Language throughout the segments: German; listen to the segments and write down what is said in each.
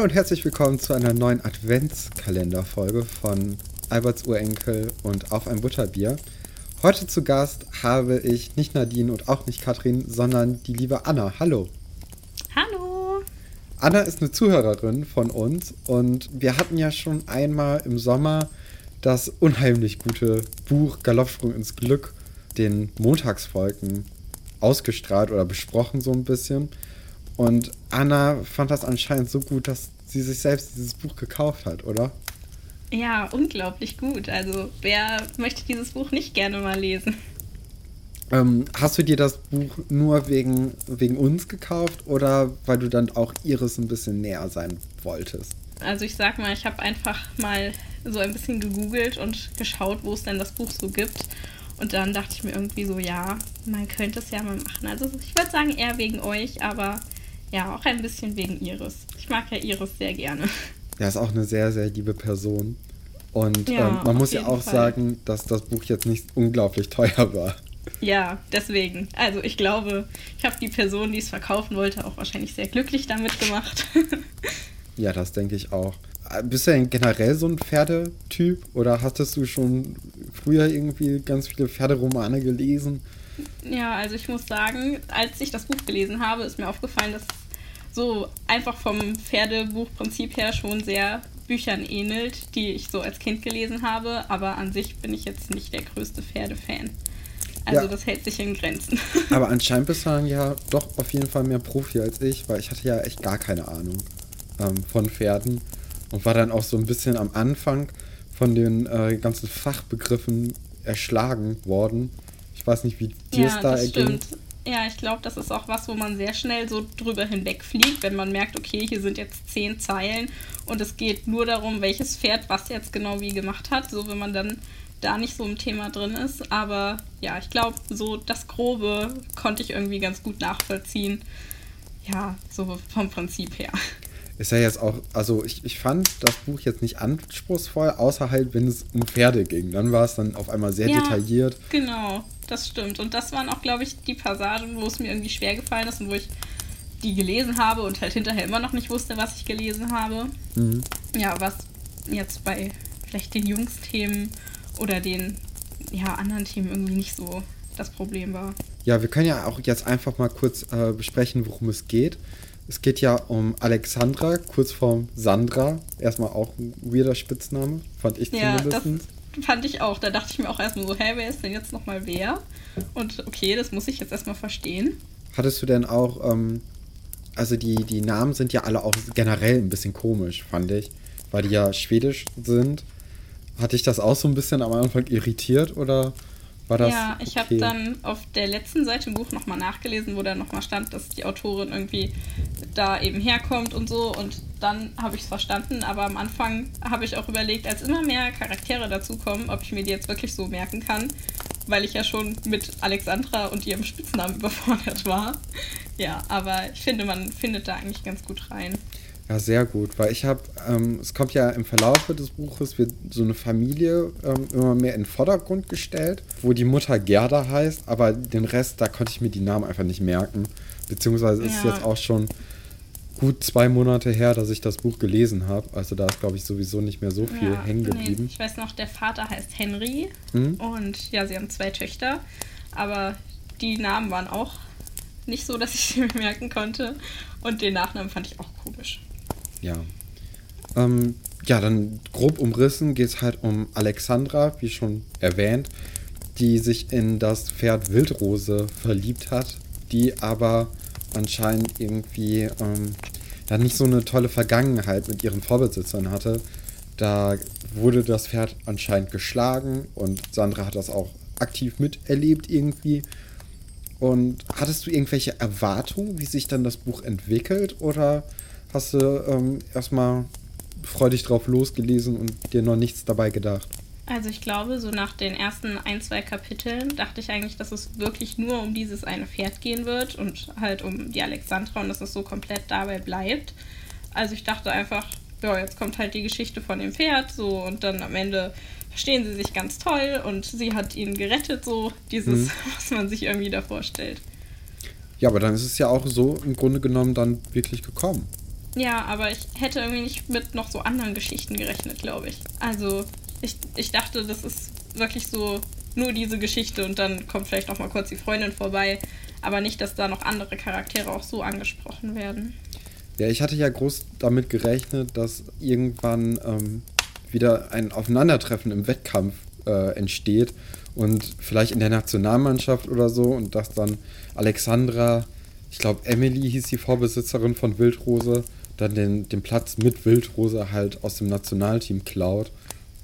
Hallo und herzlich willkommen zu einer neuen Adventskalenderfolge von Alberts Urenkel und Auf ein Butterbier. Heute zu Gast habe ich nicht Nadine und auch nicht Katrin, sondern die liebe Anna. Hallo. Hallo. Anna ist eine Zuhörerin von uns und wir hatten ja schon einmal im Sommer das unheimlich gute Buch Galoppsprung ins Glück, den Montagsfolgen ausgestrahlt oder besprochen so ein bisschen. Und Anna fand das anscheinend so gut, dass sie sich selbst dieses Buch gekauft hat, oder? Ja, unglaublich gut. Also wer möchte dieses Buch nicht gerne mal lesen? Ähm, hast du dir das Buch nur wegen, wegen uns gekauft oder weil du dann auch Iris ein bisschen näher sein wolltest? Also ich sag mal, ich habe einfach mal so ein bisschen gegoogelt und geschaut, wo es denn das Buch so gibt. Und dann dachte ich mir irgendwie so, ja, man könnte es ja mal machen. Also ich würde sagen eher wegen euch, aber ja, auch ein bisschen wegen Iris. Ich mag ja Iris sehr gerne. Ja, ist auch eine sehr, sehr liebe Person. Und ja, ähm, man muss ja auch Fall. sagen, dass das Buch jetzt nicht unglaublich teuer war. Ja, deswegen. Also ich glaube, ich habe die Person, die es verkaufen wollte, auch wahrscheinlich sehr glücklich damit gemacht. ja, das denke ich auch. Bist du denn generell so ein Pferdetyp oder hattest du schon früher irgendwie ganz viele Pferderomane gelesen? Ja, also ich muss sagen, als ich das Buch gelesen habe, ist mir aufgefallen, dass so einfach vom Pferdebuchprinzip her schon sehr Büchern ähnelt, die ich so als Kind gelesen habe, aber an sich bin ich jetzt nicht der größte Pferdefan. Also ja. das hält sich in Grenzen. Aber anscheinend bist du dann ja doch auf jeden Fall mehr Profi als ich, weil ich hatte ja echt gar keine Ahnung ähm, von Pferden und war dann auch so ein bisschen am Anfang von den äh, ganzen Fachbegriffen erschlagen worden. Ich weiß nicht, wie dir es ja, da erging. Ja, ich glaube, das ist auch was, wo man sehr schnell so drüber hinwegfliegt, wenn man merkt, okay, hier sind jetzt zehn Zeilen und es geht nur darum, welches Pferd was jetzt genau wie gemacht hat. So, wenn man dann da nicht so im Thema drin ist. Aber ja, ich glaube, so das Grobe konnte ich irgendwie ganz gut nachvollziehen. Ja, so vom Prinzip her. Ist ja jetzt auch, also ich, ich fand das Buch jetzt nicht anspruchsvoll, außer halt, wenn es um Pferde ging. Dann war es dann auf einmal sehr ja, detailliert. Genau, das stimmt. Und das waren auch, glaube ich, die Passagen, wo es mir irgendwie schwer gefallen ist und wo ich die gelesen habe und halt hinterher immer noch nicht wusste, was ich gelesen habe. Mhm. Ja, was jetzt bei vielleicht den Jungsthemen oder den ja, anderen Themen irgendwie nicht so das Problem war. Ja, wir können ja auch jetzt einfach mal kurz äh, besprechen, worum es geht. Es geht ja um Alexandra, kurz vorm Sandra. Erstmal auch ein weirder Spitzname, fand ich ja, zumindest. Fand ich auch. Da dachte ich mir auch erstmal so, hä, wer ist denn jetzt nochmal wer? Und okay, das muss ich jetzt erstmal verstehen. Hattest du denn auch, ähm, also die, die Namen sind ja alle auch generell ein bisschen komisch, fand ich, weil die ja schwedisch sind. Hatte ich das auch so ein bisschen am Anfang irritiert oder war das ja, ich okay? habe dann auf der letzten Seite im Buch nochmal nachgelesen, wo da nochmal stand, dass die Autorin irgendwie da eben herkommt und so. Und dann habe ich es verstanden. Aber am Anfang habe ich auch überlegt, als immer mehr Charaktere dazukommen, ob ich mir die jetzt wirklich so merken kann. Weil ich ja schon mit Alexandra und ihrem Spitznamen überfordert war. Ja, aber ich finde, man findet da eigentlich ganz gut rein. Ja, sehr gut, weil ich habe, ähm, es kommt ja im Verlauf des Buches, wird so eine Familie ähm, immer mehr in den Vordergrund gestellt, wo die Mutter Gerda heißt, aber den Rest, da konnte ich mir die Namen einfach nicht merken. Beziehungsweise ist es jetzt auch schon gut zwei Monate her, dass ich das Buch gelesen habe. Also da ist, glaube ich, sowieso nicht mehr so viel ja, hängen geblieben. Nee, ich weiß noch, der Vater heißt Henry hm? und ja, sie haben zwei Töchter, aber die Namen waren auch nicht so, dass ich sie mir merken konnte. Und den Nachnamen fand ich auch komisch. Ja. Ähm, ja, dann grob umrissen geht es halt um Alexandra, wie schon erwähnt, die sich in das Pferd Wildrose verliebt hat, die aber anscheinend irgendwie ähm, ja, nicht so eine tolle Vergangenheit mit ihren Vorbesitzern hatte. Da wurde das Pferd anscheinend geschlagen und Sandra hat das auch aktiv miterlebt irgendwie. Und hattest du irgendwelche Erwartungen, wie sich dann das Buch entwickelt oder hast du ähm, erstmal freudig drauf losgelesen und dir noch nichts dabei gedacht? Also ich glaube, so nach den ersten ein, zwei Kapiteln dachte ich eigentlich, dass es wirklich nur um dieses eine Pferd gehen wird und halt um die Alexandra und dass es so komplett dabei bleibt. Also ich dachte einfach, ja, jetzt kommt halt die Geschichte von dem Pferd so und dann am Ende verstehen sie sich ganz toll und sie hat ihn gerettet, so dieses, mhm. was man sich irgendwie da vorstellt. Ja, aber dann ist es ja auch so im Grunde genommen dann wirklich gekommen. Ja, aber ich hätte irgendwie nicht mit noch so anderen Geschichten gerechnet, glaube ich. Also, ich, ich dachte, das ist wirklich so nur diese Geschichte und dann kommt vielleicht noch mal kurz die Freundin vorbei, aber nicht, dass da noch andere Charaktere auch so angesprochen werden. Ja, ich hatte ja groß damit gerechnet, dass irgendwann ähm, wieder ein Aufeinandertreffen im Wettkampf äh, entsteht und vielleicht in der Nationalmannschaft oder so und dass dann Alexandra, ich glaube Emily hieß die Vorbesitzerin von Wildrose, dann den, den Platz mit Wildrose halt aus dem Nationalteam klaut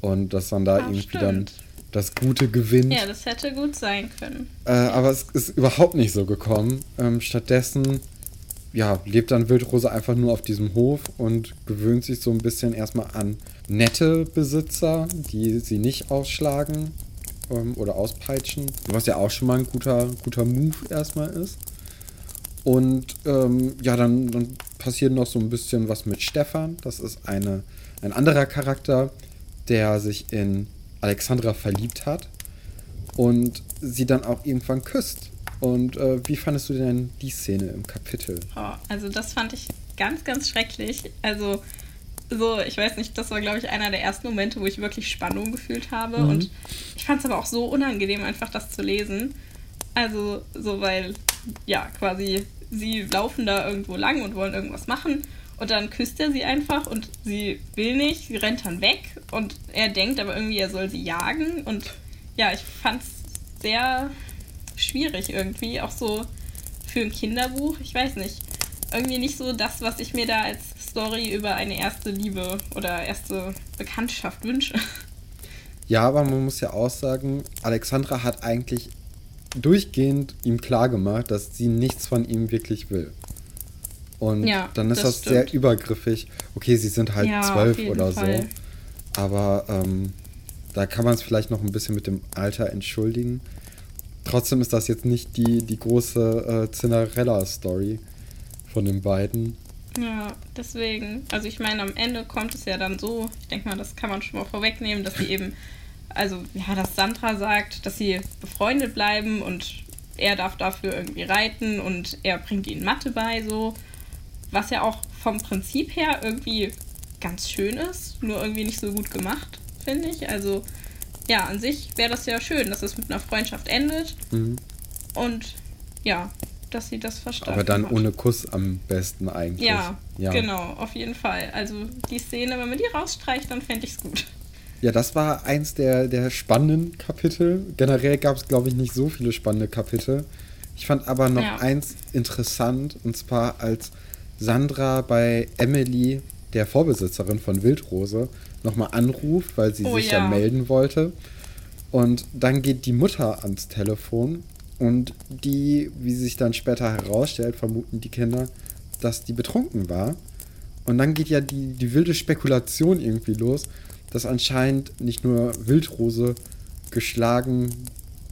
und dass dann da Ach, irgendwie stimmt. dann das Gute gewinnt. Ja, das hätte gut sein können. Äh, aber es ist überhaupt nicht so gekommen. Ähm, stattdessen ja, lebt dann Wildrose einfach nur auf diesem Hof und gewöhnt sich so ein bisschen erstmal an nette Besitzer, die sie nicht ausschlagen ähm, oder auspeitschen. Was ja auch schon mal ein guter, guter Move erstmal ist. Und ähm, ja, dann, dann passiert noch so ein bisschen was mit Stefan. Das ist eine, ein anderer Charakter, der sich in Alexandra verliebt hat und sie dann auch irgendwann küsst. Und äh, wie fandest du denn die Szene im Kapitel? Oh, also das fand ich ganz, ganz schrecklich. Also so, ich weiß nicht, das war, glaube ich, einer der ersten Momente, wo ich wirklich Spannung gefühlt habe. Mhm. Und ich fand es aber auch so unangenehm, einfach das zu lesen. Also so, weil, ja, quasi sie laufen da irgendwo lang und wollen irgendwas machen. Und dann küsst er sie einfach und sie will nicht, sie rennt dann weg und er denkt aber irgendwie, er soll sie jagen. Und ja, ich fand es sehr schwierig irgendwie, auch so für ein Kinderbuch. Ich weiß nicht. Irgendwie nicht so das, was ich mir da als Story über eine erste Liebe oder erste Bekanntschaft wünsche. Ja, aber man muss ja auch sagen, Alexandra hat eigentlich durchgehend ihm klargemacht, dass sie nichts von ihm wirklich will. Und ja, dann ist das, das sehr übergriffig. Okay, sie sind halt ja, zwölf oder Fall. so. Aber ähm, da kann man es vielleicht noch ein bisschen mit dem Alter entschuldigen. Trotzdem ist das jetzt nicht die, die große äh, Cinderella-Story von den beiden. Ja, deswegen. Also ich meine, am Ende kommt es ja dann so, ich denke mal, das kann man schon mal vorwegnehmen, dass sie eben, also ja, dass Sandra sagt, dass sie befreundet bleiben und er darf dafür irgendwie reiten und er bringt ihnen Mathe bei, so. Was ja auch vom Prinzip her irgendwie ganz schön ist, nur irgendwie nicht so gut gemacht, finde ich. Also ja, an sich wäre das ja schön, dass es mit einer Freundschaft endet. Mhm. Und ja, dass sie das verstanden Aber dann hat. ohne Kuss am besten eigentlich. Ja, ja, genau, auf jeden Fall. Also die Szene, wenn man die rausstreicht, dann fände ich es gut. Ja, das war eins der, der spannenden Kapitel. Generell gab es, glaube ich, nicht so viele spannende Kapitel. Ich fand aber noch ja. eins interessant, und zwar als Sandra bei Emily, der Vorbesitzerin von Wildrose, nochmal anruft, weil sie oh, sich ja. ja melden wollte. Und dann geht die Mutter ans Telefon und die, wie sich dann später herausstellt, vermuten die Kinder, dass die betrunken war. Und dann geht ja die, die wilde Spekulation irgendwie los, dass anscheinend nicht nur Wildrose geschlagen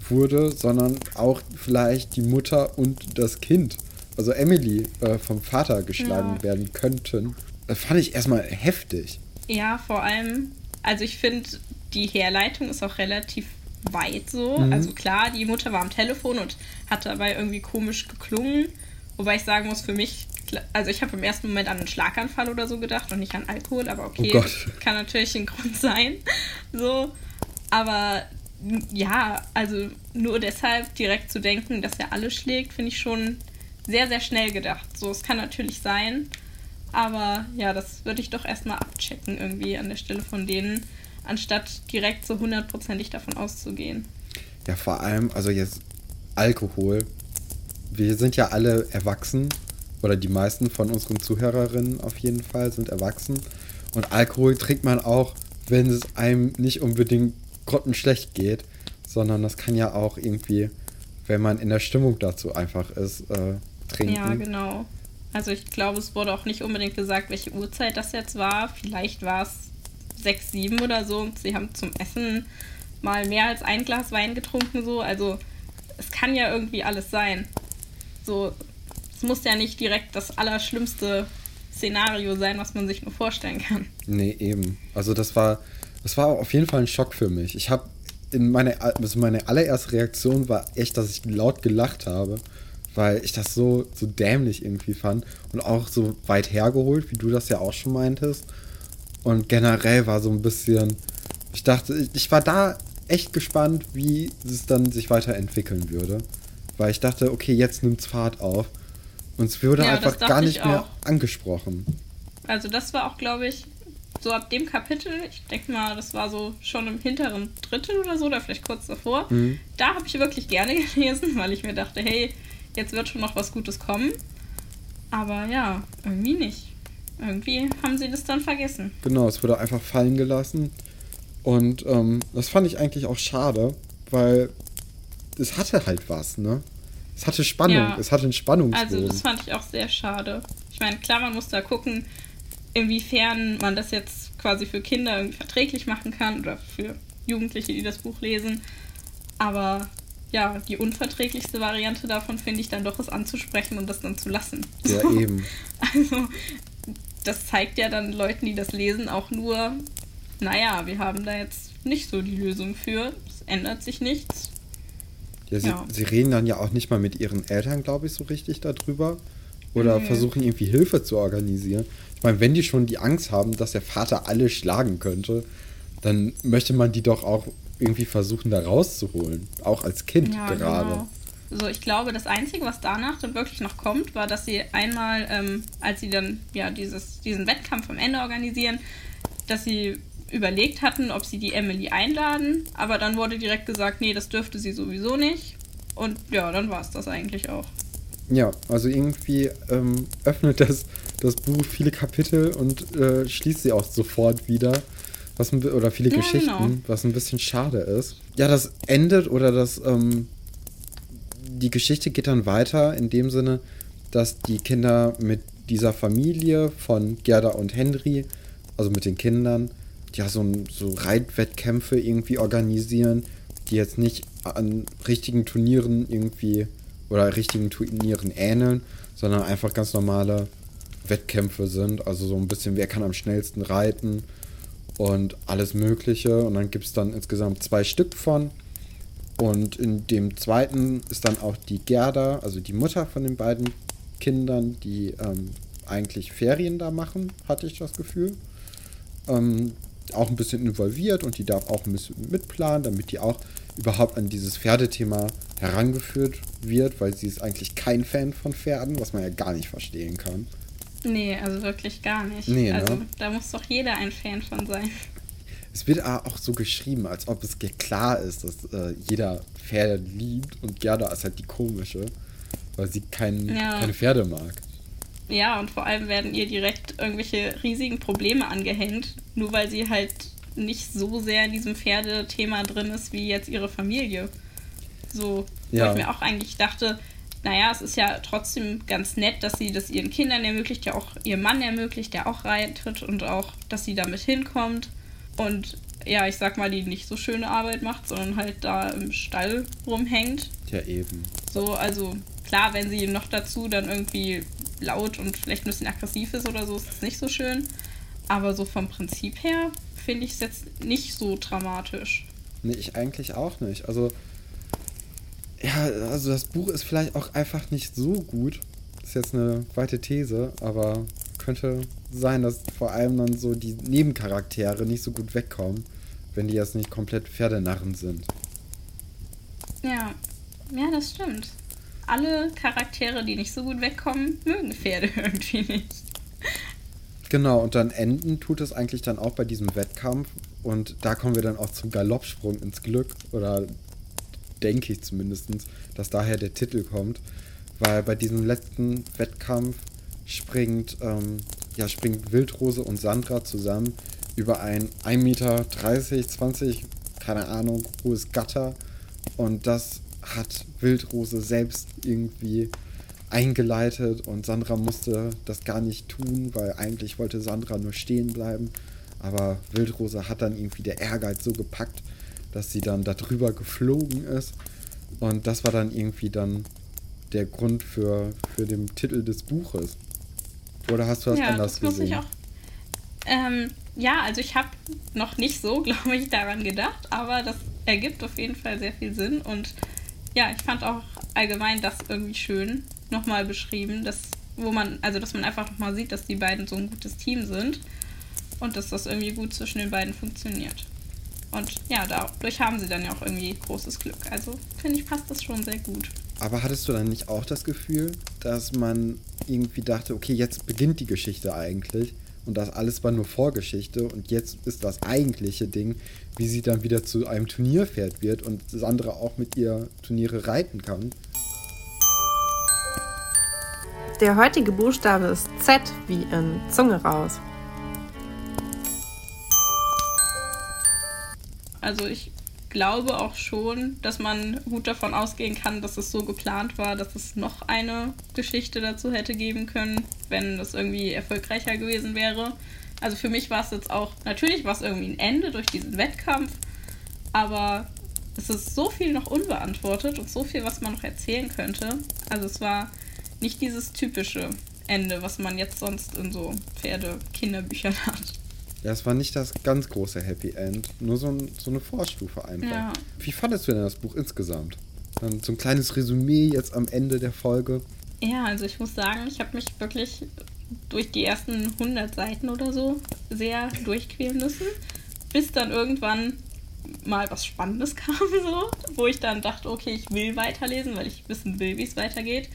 wurde, sondern auch vielleicht die Mutter und das Kind, also Emily, äh, vom Vater geschlagen ja. werden könnten. Das fand ich erstmal heftig. Ja, vor allem, also ich finde, die Herleitung ist auch relativ weit so. Mhm. Also klar, die Mutter war am Telefon und hat dabei irgendwie komisch geklungen. Wobei ich sagen muss, für mich, also ich habe im ersten Moment an einen Schlaganfall oder so gedacht und nicht an Alkohol, aber okay, oh kann natürlich ein Grund sein. So, aber ja, also nur deshalb direkt zu denken, dass er alle schlägt, finde ich schon sehr, sehr schnell gedacht. So, es kann natürlich sein, aber ja, das würde ich doch erstmal abchecken irgendwie an der Stelle von denen, anstatt direkt so hundertprozentig davon auszugehen. Ja, vor allem, also jetzt Alkohol. Wir sind ja alle erwachsen, oder die meisten von unseren Zuhörerinnen auf jeden Fall sind erwachsen. Und Alkohol trinkt man auch, wenn es einem nicht unbedingt grottenschlecht geht, sondern das kann ja auch irgendwie, wenn man in der Stimmung dazu einfach ist, äh, trinken. Ja, genau. Also ich glaube, es wurde auch nicht unbedingt gesagt, welche Uhrzeit das jetzt war. Vielleicht war es sechs, sieben oder so und sie haben zum Essen mal mehr als ein Glas Wein getrunken so. Also es kann ja irgendwie alles sein. So, muss ja nicht direkt das allerschlimmste Szenario sein, was man sich nur vorstellen kann. Nee, eben. Also das war, das war auf jeden Fall ein Schock für mich. Ich habe in meine, also meine allererste Reaktion war echt, dass ich laut gelacht habe weil ich das so, so dämlich irgendwie fand und auch so weit hergeholt, wie du das ja auch schon meintest. Und generell war so ein bisschen, ich dachte, ich war da echt gespannt, wie es dann sich weiterentwickeln würde. Weil ich dachte, okay, jetzt nimmt es Fahrt auf. Und es wurde ja, einfach gar nicht mehr angesprochen. Also das war auch, glaube ich, so ab dem Kapitel, ich denke mal, das war so schon im hinteren Drittel oder so, oder vielleicht kurz davor, mhm. da habe ich wirklich gerne gelesen, weil ich mir dachte, hey, jetzt wird schon noch was Gutes kommen. Aber ja, irgendwie nicht. Irgendwie haben sie das dann vergessen. Genau, es wurde einfach fallen gelassen. Und ähm, das fand ich eigentlich auch schade, weil es hatte halt was, ne? Es hatte Spannung, ja. es hatte einen Spannungsbogen. Also das fand ich auch sehr schade. Ich meine, klar, man muss da gucken, inwiefern man das jetzt quasi für Kinder irgendwie verträglich machen kann oder für Jugendliche, die das Buch lesen. Aber ja, die unverträglichste Variante davon finde ich dann doch, es anzusprechen und das dann zu lassen. Ja, so. eben. Also, das zeigt ja dann Leuten, die das lesen, auch nur, naja, wir haben da jetzt nicht so die Lösung für. Es ändert sich nichts. Ja sie, ja. sie reden dann ja auch nicht mal mit ihren Eltern, glaube ich, so richtig darüber. Oder nee. versuchen irgendwie Hilfe zu organisieren. Ich meine, wenn die schon die Angst haben, dass der Vater alle schlagen könnte, dann möchte man die doch auch irgendwie versuchen, da rauszuholen. Auch als Kind ja, gerade. Genau. So, ich glaube, das Einzige, was danach dann wirklich noch kommt, war, dass sie einmal, ähm, als sie dann ja dieses, diesen Wettkampf am Ende organisieren, dass sie überlegt hatten, ob sie die Emily einladen, aber dann wurde direkt gesagt, nee, das dürfte sie sowieso nicht. Und ja, dann war es das eigentlich auch. Ja, also irgendwie ähm, öffnet das, das Buch viele Kapitel und äh, schließt sie auch sofort wieder. Was ein, oder viele ja, Geschichten, genau. was ein bisschen schade ist. Ja, das endet oder das, ähm, die Geschichte geht dann weiter in dem Sinne, dass die Kinder mit dieser Familie von Gerda und Henry, also mit den Kindern, ja, so, so Reitwettkämpfe irgendwie organisieren, die jetzt nicht an richtigen Turnieren irgendwie oder richtigen Turnieren ähneln, sondern einfach ganz normale Wettkämpfe sind. Also so ein bisschen, wer kann am schnellsten reiten und alles Mögliche. Und dann gibt es dann insgesamt zwei Stück von. Und in dem zweiten ist dann auch die Gerda, also die Mutter von den beiden Kindern, die ähm, eigentlich Ferien da machen, hatte ich das Gefühl. Ähm, auch ein bisschen involviert und die darf auch ein bisschen mitplanen, damit die auch überhaupt an dieses Pferdethema herangeführt wird, weil sie ist eigentlich kein Fan von Pferden, was man ja gar nicht verstehen kann. Nee, also wirklich gar nicht. Nee, ne? also da muss doch jeder ein Fan von sein. Es wird auch so geschrieben, als ob es klar ist, dass äh, jeder Pferde liebt und Gerda ist halt die komische, weil sie kein, ja. keine Pferde mag. Ja, und vor allem werden ihr direkt irgendwelche riesigen Probleme angehängt, nur weil sie halt nicht so sehr in diesem Pferdethema drin ist wie jetzt ihre Familie. So, ja. wo ich mir auch eigentlich dachte, naja, es ist ja trotzdem ganz nett, dass sie das ihren Kindern ermöglicht, ja auch ihr Mann ermöglicht, der auch reitet und auch, dass sie damit hinkommt. Und ja, ich sag mal, die nicht so schöne Arbeit macht, sondern halt da im Stall rumhängt. Ja, eben. So, also klar, wenn sie noch dazu dann irgendwie laut und vielleicht ein bisschen aggressiv ist oder so, ist es nicht so schön. Aber so vom Prinzip her finde ich es jetzt nicht so dramatisch. Nee, ich eigentlich auch nicht. Also, ja, also das Buch ist vielleicht auch einfach nicht so gut. Ist jetzt eine weite These, aber könnte sein, dass vor allem dann so die Nebencharaktere nicht so gut wegkommen, wenn die jetzt nicht komplett Pferdenarren sind. Ja, ja, das stimmt alle Charaktere, die nicht so gut wegkommen, mögen Pferde irgendwie nicht. Genau, und dann enden tut es eigentlich dann auch bei diesem Wettkampf. Und da kommen wir dann auch zum Galoppsprung ins Glück. Oder denke ich zumindest, dass daher der Titel kommt. Weil bei diesem letzten Wettkampf springt, ähm, ja, springt Wildrose und Sandra zusammen über ein 1,30 Meter, 20, keine Ahnung, hohes Gatter. Und das hat Wildrose selbst irgendwie eingeleitet und Sandra musste das gar nicht tun, weil eigentlich wollte Sandra nur stehen bleiben. Aber Wildrose hat dann irgendwie der Ehrgeiz so gepackt, dass sie dann darüber geflogen ist. Und das war dann irgendwie dann der Grund für, für den Titel des Buches. Oder hast du das ja, anders das gesehen? Ich auch. Ähm, ja, also ich habe noch nicht so, glaube ich, daran gedacht, aber das ergibt auf jeden Fall sehr viel Sinn und ja, ich fand auch allgemein das irgendwie schön nochmal beschrieben, dass, wo man, also dass man einfach nochmal sieht, dass die beiden so ein gutes Team sind und dass das irgendwie gut zwischen den beiden funktioniert. Und ja, dadurch haben sie dann ja auch irgendwie großes Glück. Also finde ich, passt das schon sehr gut. Aber hattest du dann nicht auch das Gefühl, dass man irgendwie dachte, okay, jetzt beginnt die Geschichte eigentlich und das alles war nur Vorgeschichte und jetzt ist das eigentliche Ding, wie sie dann wieder zu einem Turnierpferd wird und Sandra auch mit ihr Turniere reiten kann? Der heutige Buchstabe ist Z wie in Zunge raus. Also ich glaube auch schon, dass man gut davon ausgehen kann, dass es so geplant war, dass es noch eine Geschichte dazu hätte geben können, wenn das irgendwie erfolgreicher gewesen wäre. Also für mich war es jetzt auch, natürlich war es irgendwie ein Ende durch diesen Wettkampf, aber es ist so viel noch unbeantwortet und so viel, was man noch erzählen könnte. Also es war nicht dieses typische Ende, was man jetzt sonst in so Pferde-Kinderbüchern hat. Ja, es war nicht das ganz große Happy End, nur so, ein, so eine Vorstufe einfach. Ja. Wie fandest du denn das Buch insgesamt? Dann so ein kleines Resümee jetzt am Ende der Folge. Ja, also ich muss sagen, ich habe mich wirklich durch die ersten 100 Seiten oder so sehr durchquälen müssen, bis dann irgendwann mal was Spannendes kam, so, wo ich dann dachte, okay, ich will weiterlesen, weil ich wissen will, wie es weitergeht.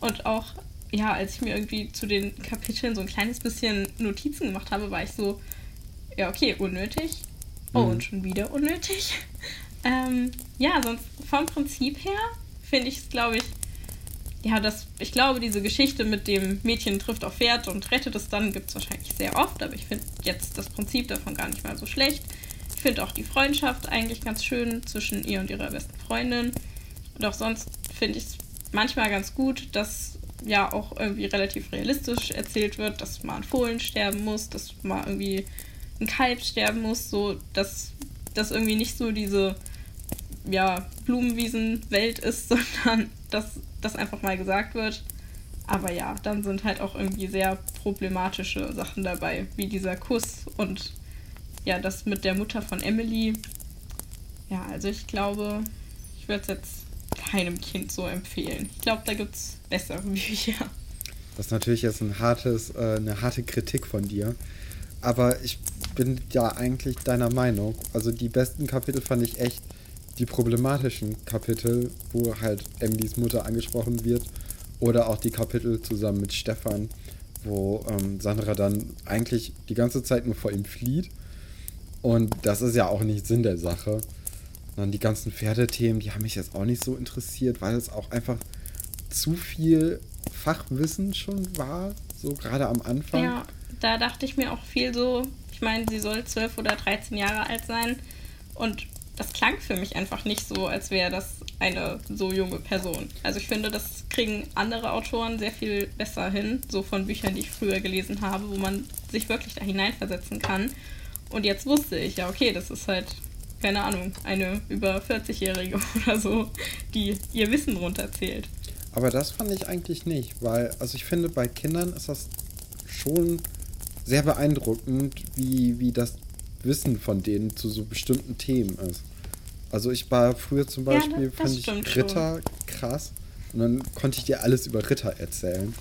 Und auch, ja, als ich mir irgendwie zu den Kapiteln so ein kleines bisschen Notizen gemacht habe, war ich so, ja, okay, unnötig. Oh, mhm. und schon wieder unnötig. ähm, ja, sonst vom Prinzip her finde ich es, glaube ich, ja, das, ich glaube, diese Geschichte mit dem Mädchen trifft auf Pferd und rettet es dann, gibt es wahrscheinlich sehr oft, aber ich finde jetzt das Prinzip davon gar nicht mal so schlecht. Ich finde auch die Freundschaft eigentlich ganz schön zwischen ihr und ihrer besten Freundin. Und auch sonst finde ich es manchmal ganz gut, dass ja auch irgendwie relativ realistisch erzählt wird, dass mal ein Fohlen sterben muss, dass mal irgendwie ein Kalb sterben muss, so dass das irgendwie nicht so diese ja, Blumenwiesen-Welt ist, sondern dass das einfach mal gesagt wird. Aber ja, dann sind halt auch irgendwie sehr problematische Sachen dabei, wie dieser Kuss und ja, das mit der Mutter von Emily. Ja, also ich glaube, ich würde es jetzt keinem Kind so empfehlen. Ich glaube, da gibt es bessere Bücher. Das ist natürlich jetzt ein hartes, äh, eine harte Kritik von dir. Aber ich bin ja eigentlich deiner Meinung. Also die besten Kapitel fand ich echt die problematischen Kapitel, wo halt Emilys Mutter angesprochen wird. Oder auch die Kapitel zusammen mit Stefan, wo ähm, Sandra dann eigentlich die ganze Zeit nur vor ihm flieht. Und das ist ja auch nicht Sinn der Sache. dann die ganzen Pferdethemen, die haben mich jetzt auch nicht so interessiert, weil es auch einfach zu viel Fachwissen schon war, so gerade am Anfang. Ja, da dachte ich mir auch viel so, ich meine, sie soll 12 oder 13 Jahre alt sein und das klang für mich einfach nicht so, als wäre das eine so junge Person. Also ich finde, das kriegen andere Autoren sehr viel besser hin, so von Büchern, die ich früher gelesen habe, wo man sich wirklich da hineinversetzen kann. Und jetzt wusste ich, ja, okay, das ist halt, keine Ahnung, eine über 40-Jährige oder so, die ihr Wissen runterzählt. Aber das fand ich eigentlich nicht, weil, also ich finde, bei Kindern ist das schon sehr beeindruckend, wie, wie das Wissen von denen zu so bestimmten Themen ist. Also ich war früher zum Beispiel, ja, fand ich Ritter schon. krass. Und dann konnte ich dir alles über Ritter erzählen.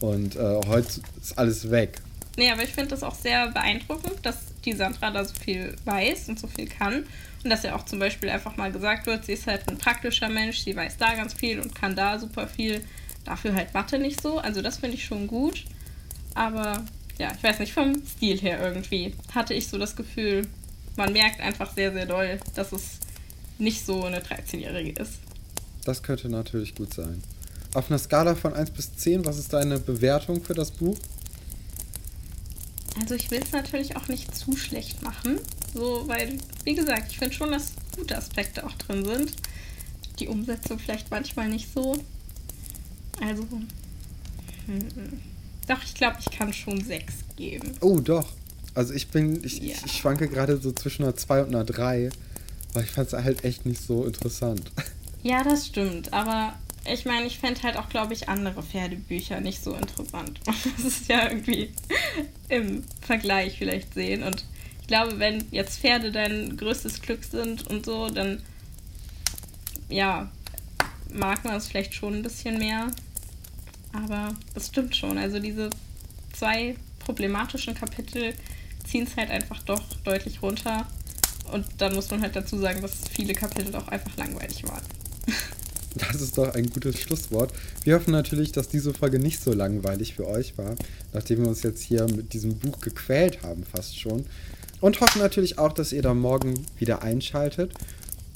Und äh, heute ist alles weg. Nee, aber ich finde das auch sehr beeindruckend, dass die Sandra da so viel weiß und so viel kann. Und dass ja auch zum Beispiel einfach mal gesagt wird, sie ist halt ein praktischer Mensch, sie weiß da ganz viel und kann da super viel. Dafür halt Mathe nicht so. Also das finde ich schon gut. Aber ja, ich weiß nicht, vom Stil her irgendwie hatte ich so das Gefühl, man merkt einfach sehr, sehr doll, dass es nicht so eine 13-Jährige ist. Das könnte natürlich gut sein. Auf einer Skala von 1 bis 10, was ist deine Bewertung für das Buch? Also ich will es natürlich auch nicht zu schlecht machen, so weil, wie gesagt, ich finde schon, dass gute Aspekte auch drin sind. Die Umsetzung vielleicht manchmal nicht so. Also, hm, doch, ich glaube, ich kann schon 6 geben. Oh, doch. Also ich bin, ich, ja. ich schwanke gerade so zwischen einer 2 und einer 3, weil ich fand es halt echt nicht so interessant. Ja, das stimmt, aber ich meine, ich fände halt auch, glaube ich, andere Pferdebücher nicht so interessant. Das ist ja irgendwie im Vergleich vielleicht sehen. Und ich glaube, wenn jetzt Pferde dein größtes Glück sind und so, dann ja, mag man es vielleicht schon ein bisschen mehr. Aber das stimmt schon. Also diese zwei problematischen Kapitel ziehen es halt einfach doch deutlich runter. Und dann muss man halt dazu sagen, dass viele Kapitel auch einfach langweilig waren. Das ist doch ein gutes Schlusswort. Wir hoffen natürlich, dass diese Folge nicht so langweilig für euch war, nachdem wir uns jetzt hier mit diesem Buch gequält haben, fast schon. Und hoffen natürlich auch, dass ihr da morgen wieder einschaltet.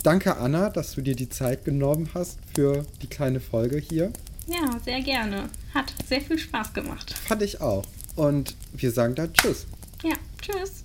Danke, Anna, dass du dir die Zeit genommen hast für die kleine Folge hier. Ja, sehr gerne. Hat sehr viel Spaß gemacht. Fand ich auch. Und wir sagen dann Tschüss. Ja, tschüss.